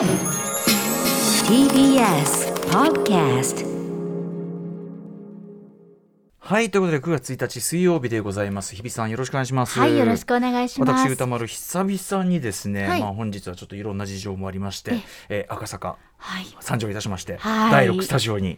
TBS Podcast はいということで9月1日水曜日でございます。日比さんよろしくお願いします。はい、よろしくお願いします。私歌丸久々にですね、はい。まあ本日はちょっといろんな事情もありまして、えー赤坂はい。参上いたしまして、はい。第6スタジオに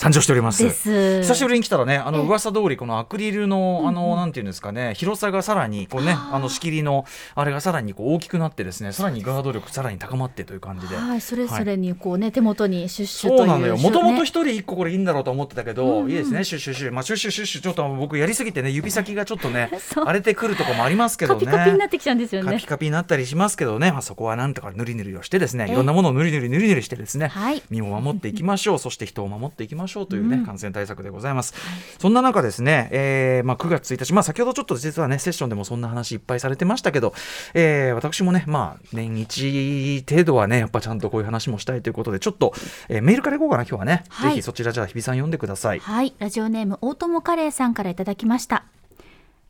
参上しております久しぶりに来たらねあのええ噂通りこのアクリルのあの、なんていうんですかね広さがさらにこうねあの仕切りのあれがさらにこう大きくなってですねさらにガード力さらに高まってという感じで。はい、それぞれにこうね、手元にシュッシュという。そうなのよ。もともとね一人一個これいいんだろうと思ってたけど、いいですね。シュッシュッシュ。まあシュッシュッシュッシュちょっと僕やりすぎてね指先がちょっとね 荒れてくるとこもありますけどね。カピカピになってきちゃうんですよねカピ。カピになったりしますけどね、まあ、そこはなんとかぬりぬりをしてですねええいろんなものをぬりぬりぬりぬりしてですね、はい身を守っていきましょうそして人を守っていきましょうというね、感染対策でございます、そんな中ですね、えーまあ、9月1日、まあ、先ほどちょっと実はねセッションでもそんな話いっぱいされてましたけど、えー私もね、まあ、年一程度はねやっぱちゃんとこういう話もしたいということでちょっと、えーメールからいこうかな今日はね、はい。ぜひそちらじゃあ日比さん読んでください。はい、ラジオネーム大友カレーさんからいただきました。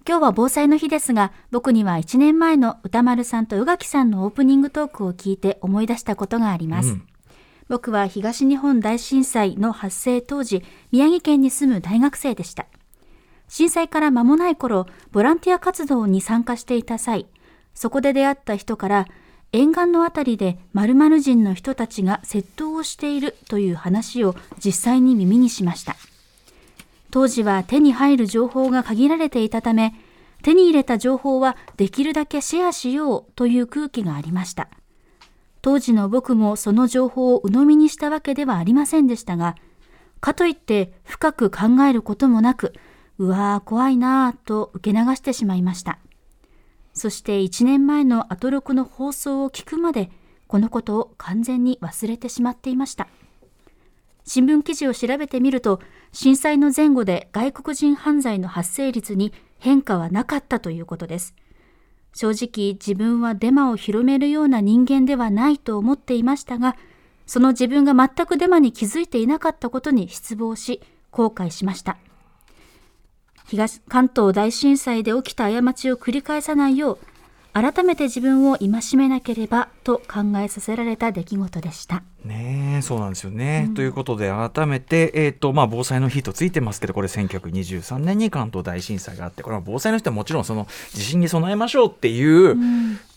今日は防災の日ですが、僕には1年前の歌丸さんと宇垣さんのオープニングトークを聞いて思い出したことがあります。うん僕は東日本大震災の発生当時、宮城県に住む大学生でした。震災から間もない頃、ボランティア活動に参加していた際、そこで出会った人から、沿岸のあたりで〇〇人の人たちが窃盗をしているという話を実際に耳にしました。当時は手に入る情報が限られていたため、手に入れた情報はできるだけシェアしようという空気がありました。当時の僕もその情報を鵜呑みにしたわけではありませんでしたが、かといって深く考えることもなく、うわー怖いなーと受け流してしまいました。そして1年前のアトロクの放送を聞くまで、このことを完全に忘れてしまっていました。新聞記事を調べてみると、震災の前後で外国人犯罪の発生率に変化はなかったということです。正直自分はデマを広めるような人間ではないと思っていましたが、その自分が全くデマに気づいていなかったことに失望し、後悔しました。東関東大震災で起きた過ちを繰り返さないよう、改めて自分を戒めなければと考えさせられた出来事でした。ねえそうなんですよね。ということで改めて、えーとまあ、防災の日とついてますけどこれ1923年に関東大震災があってこれは防災の日はもちろんその地震に備えましょうっていう、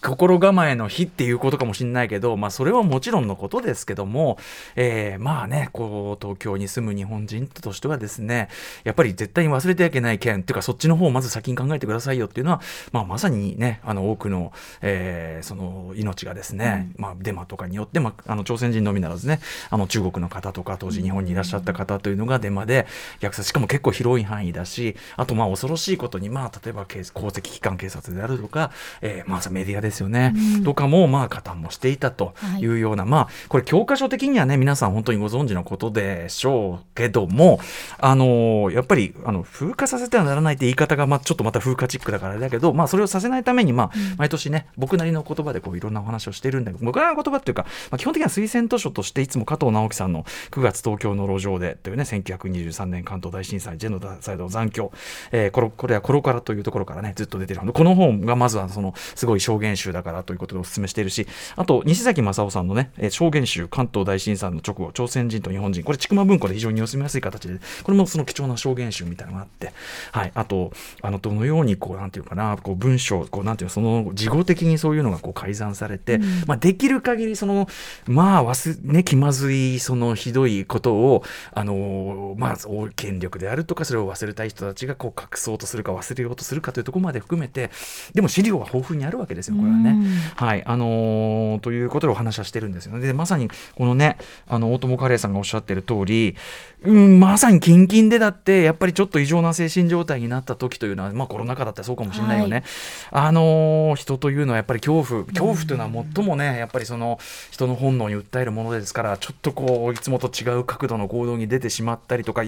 心構えの日っていうことかもしれないけど、まあ、それはもちろんのことですけども、えーまあねこう東京に住む日本人としてはですねやっぱり絶対に忘れてはいけない件っていうかそっちの方をまず先に考えてくださいよっていうのは、まあ、まさにねあの多くの,、えーその命がですね、まあ、デマとかによって、まあ、あの朝鮮人のみならずねあの中国の方とか当時日本にいらっしゃった方というのがデマで虐殺しかも結構広い範囲だしあとまあ恐ろしいことに、まあ、例えば警公的機関警察であるとか、えーまあ、メディアですよね、とかもまあ加担もしていたとい。うような、まあこれ教科書的にはね皆さん本当にご存知のことでしょうけどもあのやっぱりあの風化させてはならないって言い方がまあちょっとまた風化チックだからあれだけど、まあ、それをさせないために、まあ、毎年ね僕なりの言葉でこういろんなお話をしてるんだけど僕なりの言葉っていうか、まあ、基本的には推薦図書としていつも加藤直樹さんの9月東京の路上でというね1923年関東大震災ジェノサイドの残響、えーこれこれはコロカラというところからねずっと出てる。この本がまずはそのすごい証言集だからということでお勧めしているしあと西崎正夫さんのね、えー証言集関東大震災の直後朝鮮人と日本人。これ筑馬文庫で非常に読みやすい形でこれもその貴重な証言集みたいなのがあって、はい、あとあのどのようにこうなんていうかなこう文章こうなんていうその事後的にそういうのがこう改ざんされて、まあ、できる限りそのまあ忘ね気まずいそのひどいことをあのまあ大権力であるとかそれを忘れたい人たちがこう隠そうとするか忘れようとするかというところまで含めてでも資料は豊富にあるわけですよこれはね。はいあのーということでお話はしてるんですよね。でまさにこのねあの大友カレーさんがおっしゃってる通り、うん、まさにキンキンでだってやっぱりちょっと異常な精神状態になった時というのは、まあ、コロナ禍だったらそうかもしれないよね。はいあのー人というのはやっぱり恐怖恐怖というのは最もねやっぱりその人の本能に訴えるもものですからちょっとこういつもと違う角度の行動に出てしまったりとか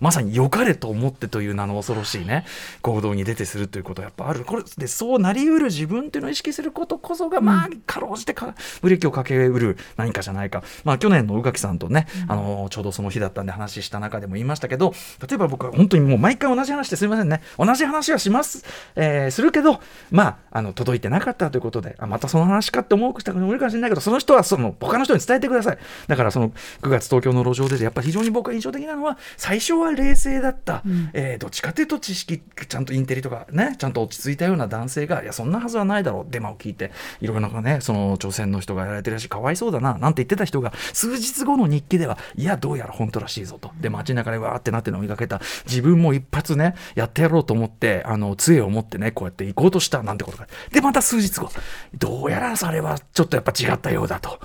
まさに良かれと思ってという名の恐ろしいね行動に出てするということはやっぱある。これでそうなりうる自分っていうのを意識することこそがまあかろうじてかブレーキをかけうる何かじゃないか、まあ、去年の宇垣さんとね、あのちょうどその日だったんで話した中でも言いましたけど例えば僕は本当にもう毎回同じ話ですみませんね。同じ話はします、えー、するけどまああの届いてなかったということであまたその話かって思う人もいるかもしれないけどその人はその他の人に伝えてください。だからその9月東京の路上でやっぱり非常に僕が印象的なのは最初は冷静だった、うん、えー、どっちかというと知識ちゃんとインテリとかねちゃんと落ち着いたような男性がいやそんなはずはないだろう。デマを聞いていろいろなねその朝鮮の人がやられてるしかわいそうだななんて言ってた人が数日後の日記ではいやどうやら本当らしいぞと。で街中でわーってなって飲みかけた。自分も一発ねやってやろうと思ってあの杖を持ってねこうやって行こうとしたなんてことがでまた数日後。どうやらそれはちょっとやっぱ違ったようだと。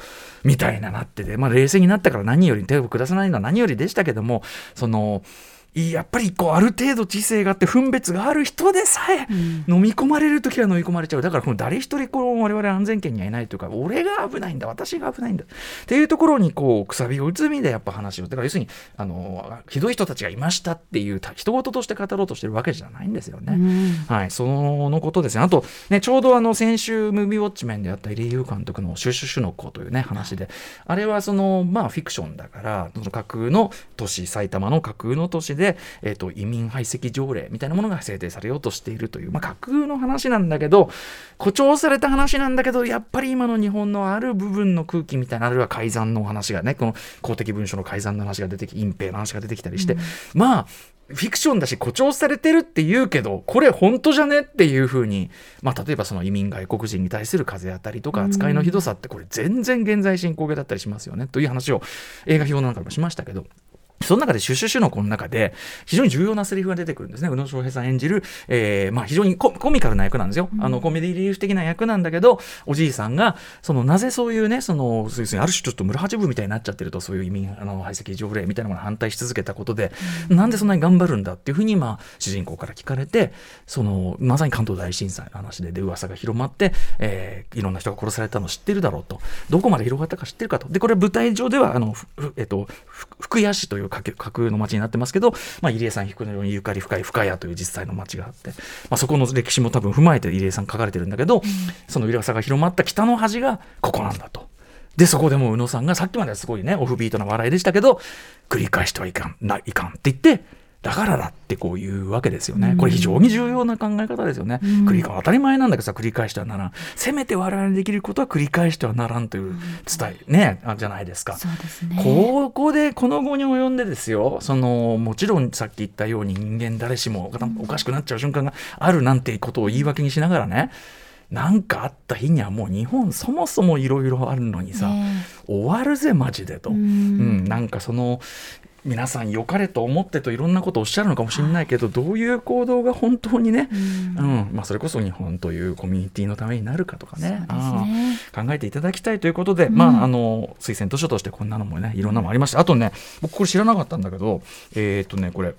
みたいななってて、まあ、冷静になったから何より手を下さないのは何よりでしたけどもそのやっぱりこうある程度知性があって分別がある人でさえ、飲み込まれる時は飲み込まれちゃう。だからこの誰一人この我々安全圏にはいないというか俺が危ないんだ私が危ないんだ。っていうところにこうくさびを打つ意味でやっぱ話を。だから要するにあのひどい人たちがいましたっていう人事として語ろうとしてるわけじゃないんですよね。うん、はい、そのことですね。あとねちょうどあの先週ムービーウォッチメンであった入江優監督の「シュシュシュの子」というね話で。あれはそのまあフィクションだからその架空の都市埼玉の架空の都市でで、えーと、移民排斥条例みたいなものが制定されようとしているという、まあ、架空の話なんだけど誇張された話なんだけどやっぱり今の日本のある部分の空気みたいなあるいは改ざんの話がねこの公的文書の改ざんの話が出てき隠蔽の話が出てきたりして、うん、まあフィクションだし誇張されてるって言うけどこれ本当じゃねっていうふうに、まあ、例えばその移民外国人に対する風当たりとか扱いのひどさってこれ全然現在進行形だったりしますよねという話を映画表の中でもしましたけどその中で、シュシュシュのこの中で、非常に重要なセリフが出てくるんですね。宇野昌平さん演じる、えー、まあ非常にコミカルな役なんですよ。あの、コメディリリーフ的な役なんだけど、おじいさんが、その、なぜそういうね、その、そうある種ちょっと村八分みたいになっちゃってると、そういう移民、あの、排斥条例みたいなものに反対し続けたことで、うん、なんでそんなに頑張るんだっていうふうに、まあ、主人公から聞かれて、その、まさに関東大震災の話で、で、噂が広まって、えー、いろんな人が殺されたの知ってるだろうと。どこまで広がったか知ってるかと。で、これ舞台上では、あの、えっと、福谷市という架空の町になってますけど、まあ、入江さん引くのようにゆかり深い深谷という実際の町があって、まあ、そこの歴史も多分踏まえて入江さん書かれてるんだけど、うん、そのさが広まった北の端がここなんだと。で、そこでも宇野さんがさっきまではすごいね、オフビートな笑いでしたけど、繰り返してはいかん、ないかんって言って、だからだってこういうわけですよね。これ非常に重要な考え方ですよね。繰り返当たり前なんだけどさ、繰り返してはならん。せめて我々にできることは繰り返してはならんという伝え、ね、じゃないですか。そうですね。ここで、この後に及んでですよ、その、もちろんさっき言ったように人間誰しもおかしくなっちゃう瞬間があるなんてことを言い訳にしながらね、なんかあった日にはもう日本そもそもいろいろあるのにさ、終わるぜマジでと、うん、なんかその皆さん良かれと思ってといろんなことをおっしゃるのかもしれないけど、どういう行動が本当にね、うん、うん、まあ、それこそ日本というコミュニティのためになるかとかね、ね、考えていただきたいということで、うん、まあ、あの推薦図書としてこんなのもねいろんなのもありました。あとね僕これ知らなかったんだけどえー、っとねこれ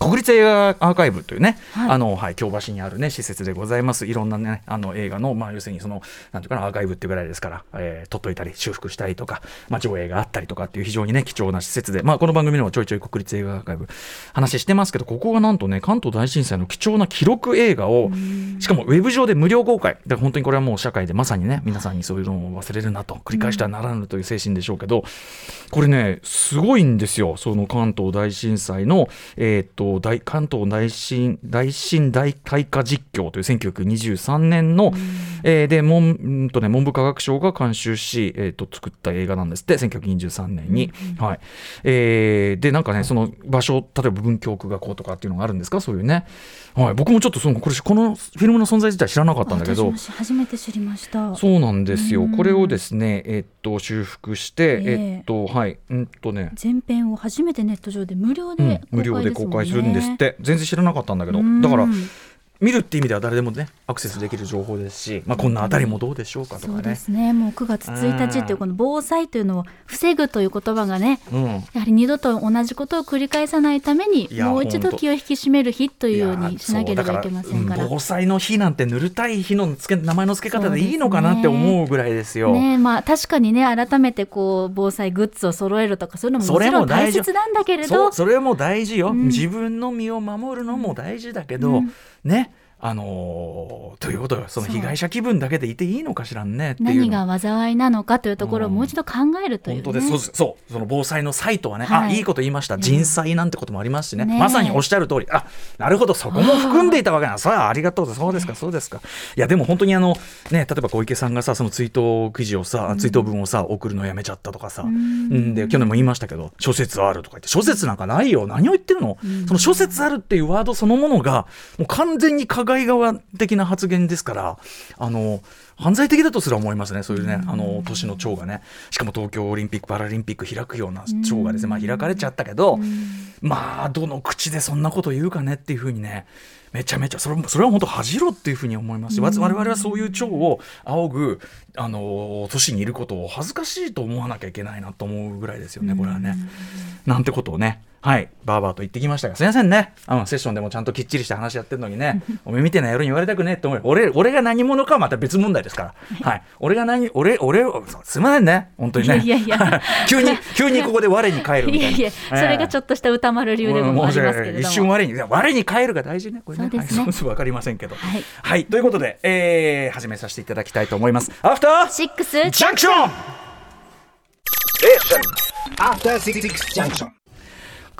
国立映画アーカイブというね、はい、あの、はい、京橋にあるね、施設でございます。いろんなね、あの映画の、まあ、要するにその、なんていうかな、アーカイブっていうぐらいですから、えー、撮っといたり、修復したりとか、まあ、上映があったりとかっていう非常にね、貴重な施設で、まあ、この番組でもちょいちょい国立映画アーカイブ話してますけど、ここがなんとね、関東大震災の貴重な記録映画を、しかもウェブ上で無料公開。だから本当にこれはもう社会でまさにね、皆さんにそういうのを忘れるなと、繰り返してはならぬという精神でしょうけど、これね、すごいんですよ。その関東大震災の、えー、っと、大、関東大震大震大開花実況という1923年の、うん、えー、で文んと、ね、文部科学省が監修し、えーと、作った映画なんですって1923年に、うん、はい。えー、でなんかねその場所例えば文京区学校とかっていうのがあるんですか？そういうね、はい、僕もちょっとそのこれこのフィルムの存在自体知らなかったんだけど。初めて知りました。そうなんですよ、これをですねえっ、と修復して、えー、えっとはい。うんとね。前編を初めてネット上で無料で、うん、無料で公開するんですって。全然知らなかったんだけど。だから見るって意味では誰でもねアクセスできる情報ですし、まあ、こんなあたりもどうでしょうかとそうでかね。すね。もう9月1日っていうこの防災というのを防ぐという言葉がねうん。やはり二度と同じことを繰り返さないためにもう一度気を引き締める日というようにしなければいけませんから。そう。ん防災の日なんて塗りたい日のつけ名前の付け方でいいのかなって思うぐらいですよ。ねまあ確かにね改めてこう防災グッズを揃えるとかそういうのもそもちろんれも大切なんだけれそど。うそれも大事よ、ん。自分の身を守るのも大事だけど、うんねあのーということよその被害者気分だけでいていいのかしらんねっていうの。何が災いなのかというところをもう一度考えるという、ね。本当です。そうそう。その防災のサイトはね、はい。あいいこと言いました。人災なんてこともありますしね、ねえ。まさにおっしゃる通り。あなるほど。そこも含んでいたわけなんさあありがとうそうですか。そうですか。いやでも本当にあのね例えば小池さんがさその追悼記事をさ追悼文をさ送るのやめちゃったとかさ、うん、で去年も言いましたけど諸説あるとか言って諸説なんかないよ。何を言ってるの、その諸説あるっていうワードそのものがもう完全に加害側的な発言ですからあの犯罪的だとすら思いますね、そういうね、あの年の長がね、しかも東京オリンピック・パラリンピック開くような長がですね、まあ、開かれちゃったけど、まあ、どの口でそんなこと言うかねっていうふうにね、めちゃめちゃ、それそれは本当、恥じろっていうふうに思いますし、わ我々はそういう長を仰ぐ、あの年にいることを恥ずかしいと思わなきゃいけないなと思うぐらいですよね、これはね。なんてことをね、はい、バーバーと言ってきましたが、すみませんね、あのセッションでもちゃんときっちりした話やってるのにね、お前みたいな野郎に言われたくねえって思う。俺俺が何者かはまた別問題ですから、はい、俺が何、俺、俺を、すみませんね、本当にね、いやいや 急に、急にここで我に返るみたいな。いやいや、それがちょっとした歌丸流でもありますけれども。一瞬我に、我に返るが大事ね、これね。そうですねわかりませんけど。はいはい、ということで、えー、始めさせていただきたいと思います。アフターシックスジャンクション After Six Junction.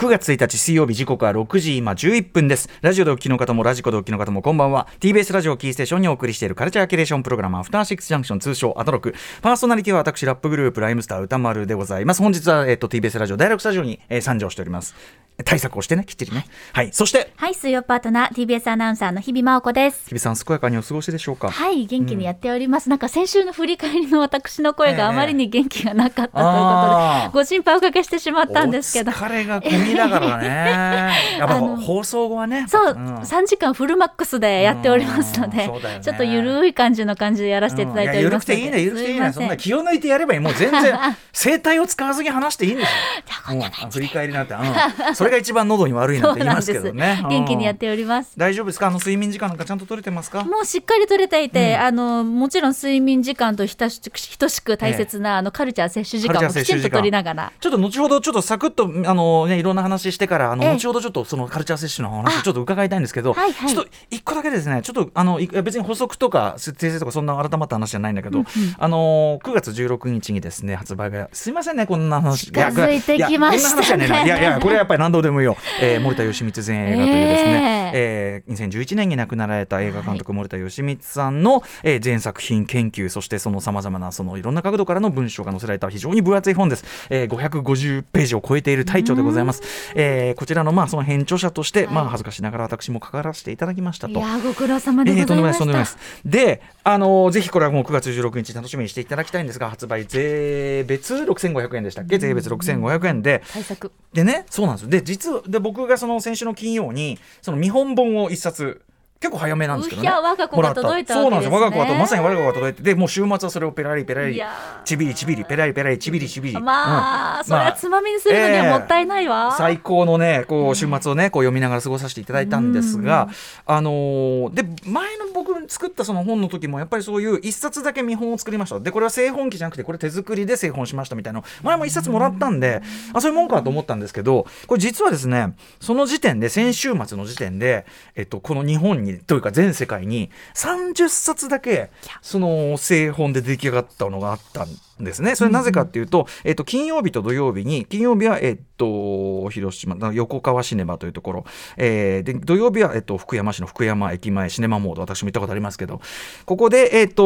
9月1日水曜日時刻は6時今11分です。ラジオでお聞きの方もラジコでお聞きの方もこんばんは。TBS ラジオキーステーションにお送りしているカルチャーキュレーションプログラムアフターシックスジャンクション通称アトロク。パーソナリティは私ラップグループライムスター歌丸でございます。本日は、えっと TBS ラジオ第6スタジオに、えー参上しております。対策をしてねきっちりね。はい。そしてはい、水曜パートナー TBS アナウンサーの日々真央子です。日比さん健やかにお過ごしでしょうか？はい、元気にやっております。なんか先週の振り返りの私の声ええがあまりに元気がなかったということで、ご心配おかけしてしまったんですけど。お。疲れが込みだからね。やっぱ放送後はね。そう、ん。3時間フルマックスでやっておりますので、ね。ちょっとゆるい感じの感じでやらせていただいておりうんますので、いや緩くていいね緩くていいね。そんなん。気を抜いてやればいい。もう全然 声帯を使わずに話していいんですよ。うんあ振り返りなんて、うん。それが一番喉に悪いなんて言いますけどね。元気にやっうんております。大丈夫ですか？あの睡眠時間なんかちゃんと取れてますか？もうしっかり取れていて、あのもちろん睡眠時間と等しく等しく大切な、あのカルチャー摂取時間もきちんと取りながら。ちょっと後ほどちょっとサクッとあのねいろんな話してからあのええ。後ほどちょっとそのカルチャー摂取の話あ。ちょっと伺いたいんですけど、はいはい。ちょっと一個だけですねちょっとあの別に補足とか訂正とかそんな改まった話じゃないんだけど、あの9月16日にですね発売がすいませんねこんな話近づいてきましたね。いやい。やいやこれはやっぱり何度でもいいよ、えー森田義満前映画というですね、え。ー2011年に亡くなられた映画監督森田義満さんの、えー前作品研究そしてそのさまざまなそのいろんな角度からの文章が載せられた非常に分厚い本です、えー550ページを超えている大著でございます、えーこちらのまあその編著者として、まあ恥ずかしながら私も関わらせていただきましたと。いやーご苦労様でえーとんでもないです、ございました。とんでもないです。で、あのーぜひこれはもう9月16日楽しみにしていただきたいんですが、発売税別6500円でしたっけ？税別6500円で、対策。でね、そうなんですよ。で、実は、で、僕がその先週の金曜に、その見本本を一冊、結構早めなんですけどね。我が子が届いたそうなんですよ。我が子がと、まさに我が子が届いて、で、もう週末はそれをペラリペラリちびりちびり、ペラリペラリ、ちびりちびり。まあ、うんそれはつまみにするのにはもったいないわ。最高のねこう週末をねこう読みながら過ごさせていただいたんですが、あのーで前の僕作ったその本の時もやっぱりそういう一冊だけ見本を作りました。でこれは製本機じゃなくてこれ手作りで製本しましたみたいな。の前も一冊もらったんであそういうもんかと思ったんですけどこれ実はですねその時点で先週末の時点で、えっと、この日本にというか全世界に30冊だけその製本で出来上がったのがあったんですね。それなぜかっていうと、えっと、金曜日と土曜日に、金曜日は、えっと、広島、な横川シネマというところ、えーで、土曜日は、えっと、福山市の福山駅前シネマモード、私も行ったことありますけど、ここで、えっと、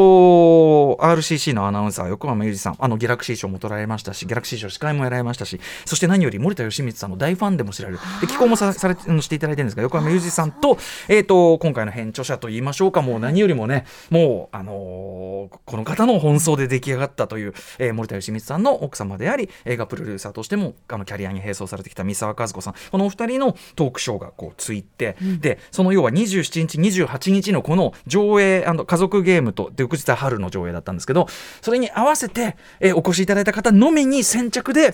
RCC のアナウンサー、横浜裕二さん、あの、ギャラクシー賞も取られましたし、ギャラクシー賞司会もやられましたし、そして何より森田義満さんの大ファンでも知られる、で、寄稿もさされしていただいてるんですが、横浜裕二さんと、えっと、今回の編著者と言いましょうか、もう何よりもね、もう、あのーこの方の奔走で出来上がったという、えー森田芳光さんの奥様であり映画プロデューサーとしてもあのキャリアに並走されてきた三沢和子さん。このお二人のトークショーがこうついて、でその要は27日28日のこの上映あの家族ゲームとで翌日は春の上映だったんですけどそれに合わせて、えーお越しいただいた方のみに先着で、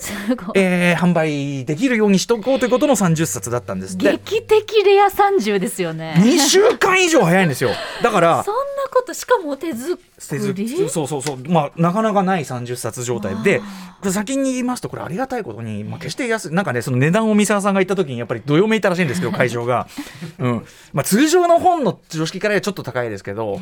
えー販売できるようにしとこうということの30冊だったんです。で劇的レア30ですよね。2週間以上早いんですよ。だから そんなことしかも手作り？そうそうそう。まあなかなかない30冊状態でこれ先に言いますとこれありがたいことに、まあ、決して安いなんかねその値段を三沢さんが言った時にやっぱりどよめいたらしいんですけど会場が、うん。まあ、通常の本の常識からはちょっと高いですけど、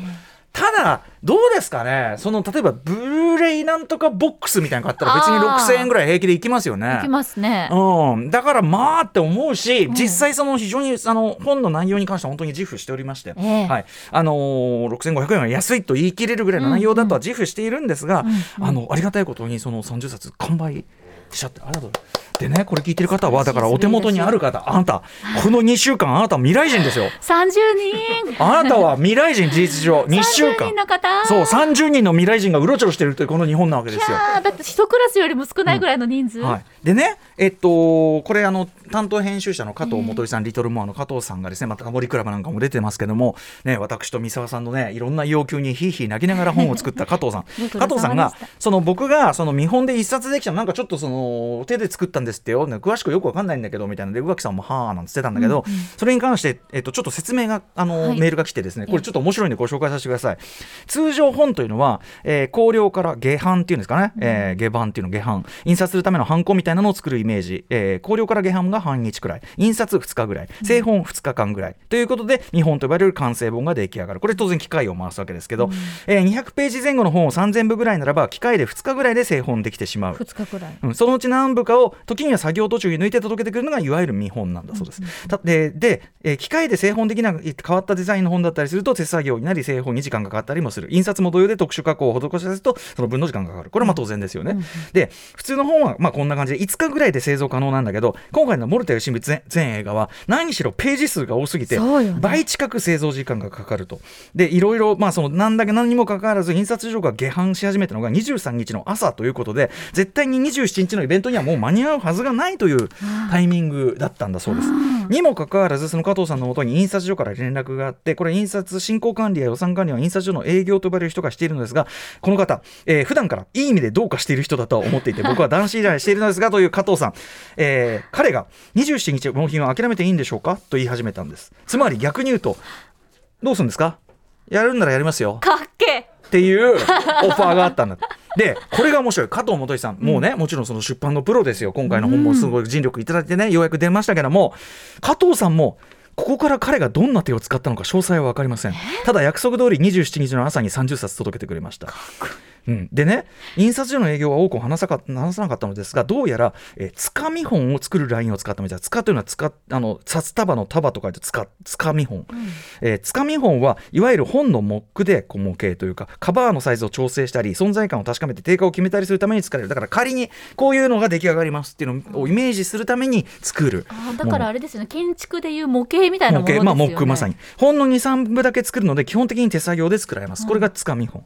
ただどうですかね？その例えばブルーレイなんとかボックスみたいなの買ったら別にあー。6000円ぐらい平気でいきますよね。いきますね。うん、だからまあって思うし、実際その非常にあの本の内容に関しては本当に自負しておりまして、ええ。はい。あのー、6500円は安いと言い切れるぐらいの内容だとは自負しているんですが、あのありがたいことにその30冊完売しちゃってありがとうでねこれ聞いてる方はだからお手元にある方あなたこの2週間あなた未来人ですよ。30人。あなたは未来人事実上2週30間人の方。そう30人の未来人がうろちょろしてるというこの日本なわけですよ。だって一クラスよりも少ないぐらいの人数、はい、でね、えっと、これあの担当編集者の加藤元井さん、リトルモアの加藤さんがですねまたタモリクラブなんかも出てますけども、ね、私と三沢さんのねいろんな要求にひいひい泣きながら本を作った加藤さん。加藤さんがその僕がその見本で一冊できたのなんかちょっとその手で作ったんですってよ、ね、詳しくよくわかんないんだけどみたいな。で宇垣さんもはあなんつってたんだけど、それに関して、えっと、ちょっと説明があの、はい。メールが来てですねこれちょっと面白いんでご紹介させてください。通常本というのは、えー、考慮から下版っていうんですかね、えー下版っていうの下版印刷するためのハンコみたいなのを作るイメージ、えー、考慮から下版が半日くらい。印刷2日ぐらい。製本2日間ぐらい、ということで見本と呼ばれる完成本が出来上がる。これ当然機械を回すわけですけど、えー200ページ前後の本を3000部ぐらいならば機械で2日ぐらいで製本できてしまう。2日くらい。うん、そのうち何部かを時には作業途中に抜いて届けてくるのがいわゆる見本なんだそうです。たでで、えー機械で製本できなく変わったデザインの本だったりすると手作業になり製本に時間がかかったりもする。印刷も同様で特殊加工を施しさせるとその分の時間がかかる。これはまあ当然ですよね。で普通の本はまあこんな感じで5日ぐらいで製造可能なんだけど今回のモルテ吉光全全映画は何しろページ数が多すぎて倍近く製造時間がかかると。でいろいろまあそのなんだけ何にもかかわらず印刷所が下版し始めたのが23日の朝ということで絶対に27日のイベントにはもう間に合うはずがないというタイミングだったんだそうです。にもかかわらずその加藤さんのもとに印刷所から連絡があってこれ印刷進行管理や予算管理は印刷所の営業と呼ばれる人がしているのですがこの方、えー普段からいい意味でどうかしている人だとは思っていて 僕は男子依頼しているのですがという加藤さん、えー彼が27日納品は諦めていいんでしょうかと言い始めたんです。つまり逆に言うとどうするんですか？やるんならやりますよ。かっけっていうオファーがあったんだ。で、これが面白い。加藤元井さん、もうね、もちろんその出版のプロですよ。今回の本もすごい尽力いただいてね、ようやく出ましたけども、加藤さんも、ここから彼がどんな手を使ったのか詳細は分かりません。ただ約束通り27日の朝に30冊届けてくれました。うん、でね印刷所の営業は多くを話さか話さなかったのですがどうやら、えーつかみ本を作るラインを使ったみたいつかというのはつかあの札束の束と書いてつかつかみ本、えーつかみ本はいわゆる本のモックで模型というかカバーのサイズを調整したり存在感を確かめて定価を決めたりするために使われる。だから仮にこういうのが出来上がりますっていうのをイメージするために作る。あーだからあれですよね。建築でいう模型みたいなものですよね。模型まあ、モックまさに。本の23部だけ作るので基本的に手作業で作られます。これがつかみ本、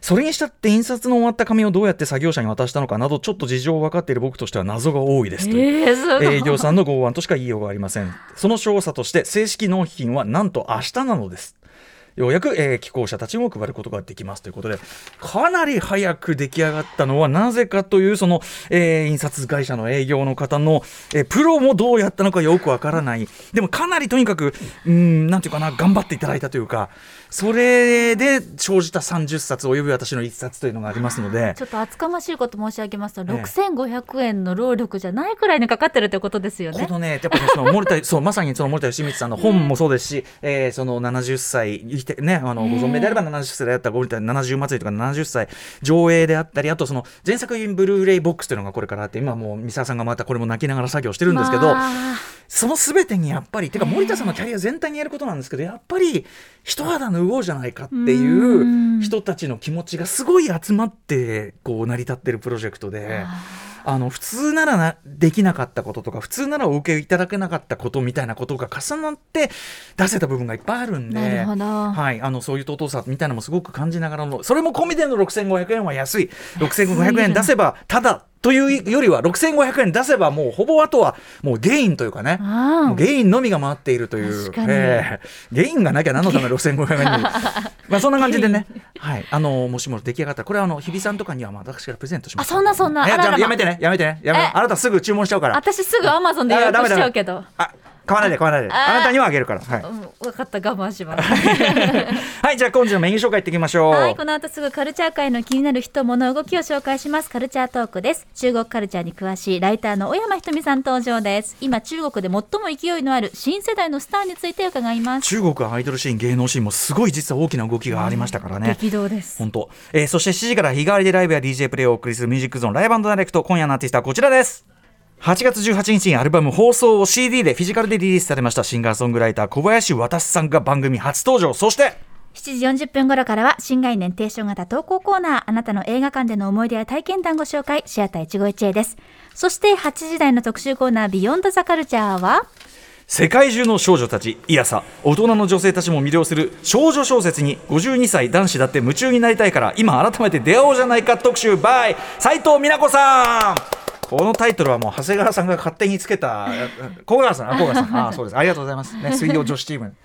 それにしたって印刷の終わった紙をどうやって作業者に渡したのかなどちょっと事情分かっている僕としては謎が多いですという。えー、営業さんのご案としか言いようがありませんその調査として正式納品はなんと明日なのですようやく、えー、寄稿者たちにも配ることができますということでかなり早く出来上がったのはなぜかというその、えー印刷会社の営業の方の、えープロもどうやったのかよくわからない。でもかなりとにかくうんなんていうかな頑張っていただいたというかそれで生じた30冊および私の1冊というのがありますので。ちょっと厚かましいこと申し上げますと、ええ。6500円の労力じゃないくらいにかかってるということですよね。このね、やっぱりその森田、そう、まさにその森田義満さんの本もそうですし、えーその70歳、生きてね、あの、ご存命であれば70歳であった森田70祭りとか70歳、上映であったり、あとその前作品ブルーレイボックスというのがこれからあって、今もう三沢さんがまたこれも泣きながら作業してるんですけど、まあ。その全てにやっぱり、てか森田さんのキャリア全体にやることなんですけど、やっぱり一肌脱ごうじゃないかっていう人たちの気持ちがすごい集まって、こう成り立ってるプロジェクトで。あの普通ならなできなかったこととか普通ならお受けいただけなかったことみたいなことが重なって出せた部分がいっぱいあるんではい、あのそういう尊さみたいなのもすごく感じながらのそれも込みでの6500円は安い。6500円出せばただというよりは6500円出せばもうほぼあとはもうゲインというかね。ゲインのみが回っているという。ええ。ゲインがなきゃ何のため6500円に？まあそんな感じでね、はい、あのもしも出来上がったらこれはあの日比さんとかにはまあ私からプレゼントします。あそんなそんな。やめてね。やめてね。やめえ。あなたすぐ注文しちゃうから。私すぐアマゾンで予約しちゃうけど。あ買わないで買わないで。あなたにはあげるから。はい、うん分かった我慢します。はい、じゃあ今週のメニュー紹介いってきましょう。はい、この後すぐカルチャー界の気になる人物動きを紹介します。カルチャートークです。中国カルチャーに詳しいライターの小山ひとみさん登場です。今中国で最も勢いのある新世代のスターについて伺います。中国はアイドルシーン芸能シーンもすごい実は大きな動きがありましたからね、激動です。本当、えーそして7時から日替わりでライブや DJ プレイをお送りするミュージックゾーンライブダイレクト今夜のアーティストはこちらです8月18日にアルバム放送を CD でフィジカルでリリースされましたシンガーソングライター小林渡さんが番組初登場。そして7時40分頃からは新概念提唱型投稿コーナーあなたの映画館での思い出や体験談ご紹介シアター一期一会です。そして8時台の特集コーナービヨンドザカルチャーは世界中の少女たちいやさ大人の女性たちも魅了する少女小説に52歳男子だって夢中になりたいから今改めて出会おうじゃないか特集 by 斉藤美奈子さんこのタイトルはもう長谷川さんが勝手につけた小川さんあ小川さんあそうですありがとうございます、ね、水曜女子チーム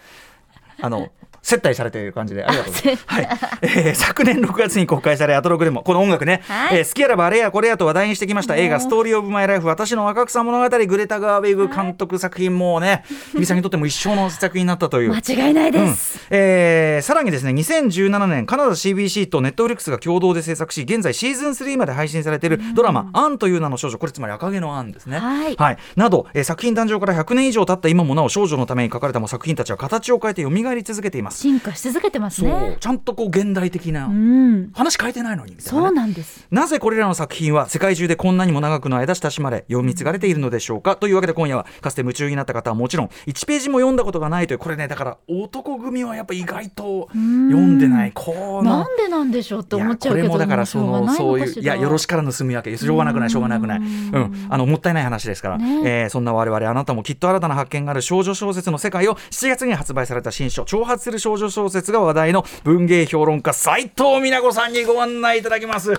あの接待されている感じでありがとうございます。はい、えー昨年6月に公開されアトロクでもこの音楽ね、はい。えー好きあらばあれやこれやと話題にしてきました映画「ストーリー・オブ・マイ・ライフ私の若草物語」グレタ・ガーウェイグ監督作品もね日比さんにとっても一生の作品になったという。間違いないです、えーさらにですね2017年カナダ CBC とネットフリックスが共同で制作し現在シーズン3まで配信されているドラマ「アンという名の少女」これつまり赤毛のアンですね。はい。など、えー作品誕生から100年以上経った今もなお少女のために書かれたも作品たちは形を変えて蘇り続けています。進化し続けてますそう。ねちゃんとこう現代的な、うん。話変えてないのにみたいなね、そうなんです。なぜこれらの作品は世界中でこんなにも長くの間親しまれ読み継がれているのでしょうか？というわけで今夜はかつて夢中になった方はもちろん1ページも読んだことがないというこれねだから男組はやっぱ意外と読んでないこの。なんでなんでしょうって思っちゃうけどこれもだからそのそういういやよろししからぬ住み分け。しょうがなくないしょうがなくない。うん。あのもったいない話ですから、ね。えーそんな我々あなたもきっと新たな発見がある少女小説の世界を7月に発売された新書挑発する少女小説が話題の文芸評論家斉藤美奈子さんにご案内いただきます。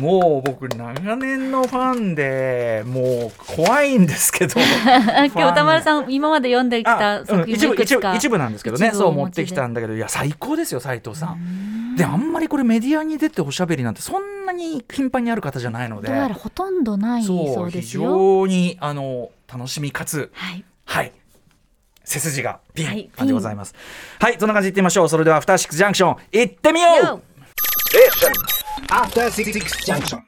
もう僕長年のファンでもう怖いんですけど。今日歌丸さん今まで読んできあた作品うん一部一部一部なんですけどね。そう持ってきたんだけど。いや最高ですよ斉藤さん。であんまりこれメディアに出ておしゃべりなんてそんなに頻繁にある方じゃないので。ほとんどないそうで非すよ。常にあの楽しみかつ。はい。はい背筋がピはいン感じでございますはい、そんな感じでいってみましょうそれではアフターシックスジャンクション行ってみよう After Six Junction.